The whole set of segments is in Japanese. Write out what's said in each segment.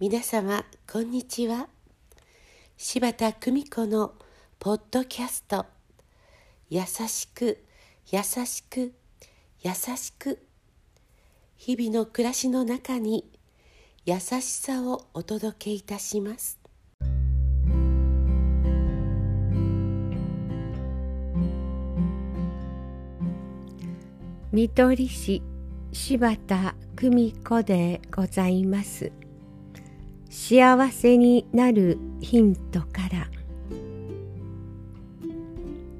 皆様こんにちは。柴田久美子のポッドキャスト「優しく優しく優しく」日々の暮らしの中に優しさをお届けいたします。見取り師柴田久美子でございます。幸せになるヒントから。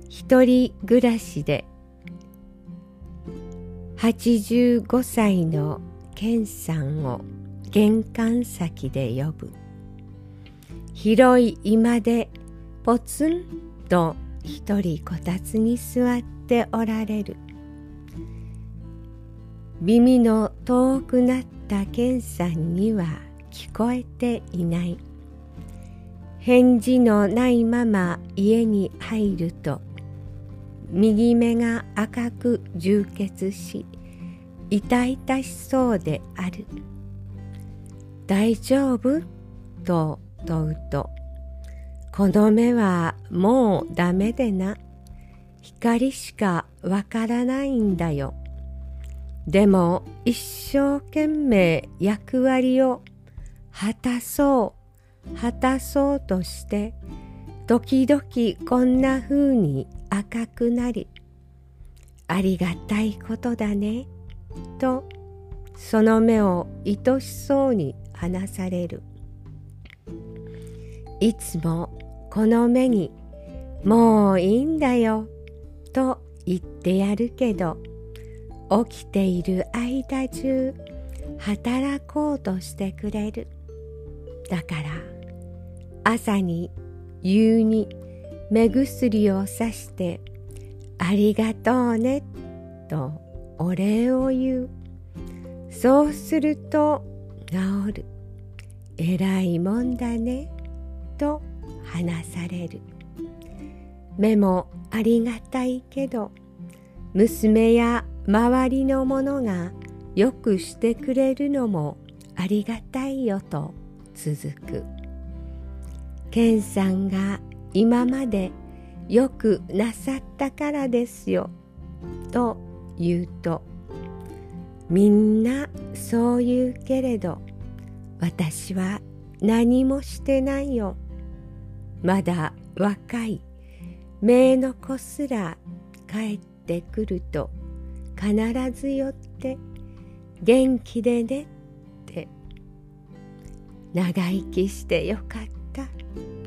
一人暮らしで85歳の健さんを玄関先で呼ぶ。広い居間でポツンと一人こたつに座っておられる。耳の遠くなった健さんには聞こえていない。返事のないまま家に入ると右目が赤く充血し痛々しそうである。大丈夫？と問うとこの目はもうダメでな。光しかわからないんだよ。でも一生懸命役割を果たそう。果たそうとして時々こんな風に赤くなりありがたいことだねとその目を愛しそうに離される。いつもこの目にもういいんだよと言ってやるけど起きている間中働こうとしてくれる。だから朝に夕に目薬をさしてありがとうねとお礼を言う。そうすると治る。えらいもんだねと話される。目もありがたいけど娘や周りの者がよくしてくれるのもありがたいよと続く。健さんが今までよくなさったからですよ。と言うとみんなそう言うけれど私は何もしてないよ。まだ若い。姪の子すら帰ってくると必ず寄って元気でねって長生きしてよかった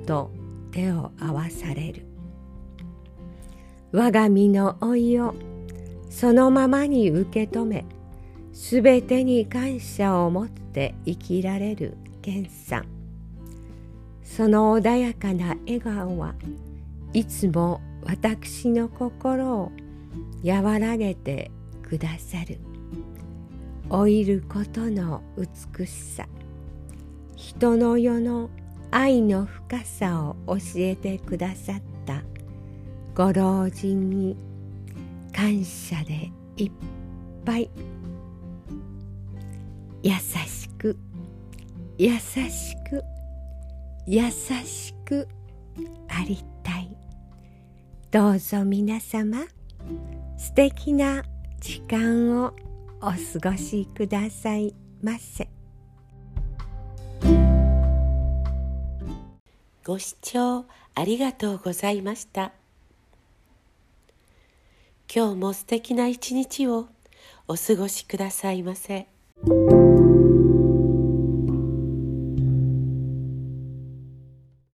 と手を合わされる。我が身の老いをそのままに受け止めすべてに感謝を持って生きられる健さん。その穏やかな笑顔はいつも私の心を和らげてくださる。老いることの美しさ。人の世の愛の深さを教えてくださった。ご老人に感謝でいっぱい。優しく。優しく。優しく。ありたい。どうぞ皆様素敵な時間をお過ごしください。ませご視聴ありがとうございました。今日も素敵な一日をお過ごしくださいませ。